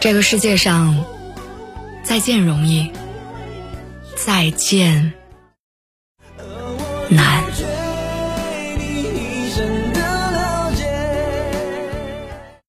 这个世界上再见容易再见难。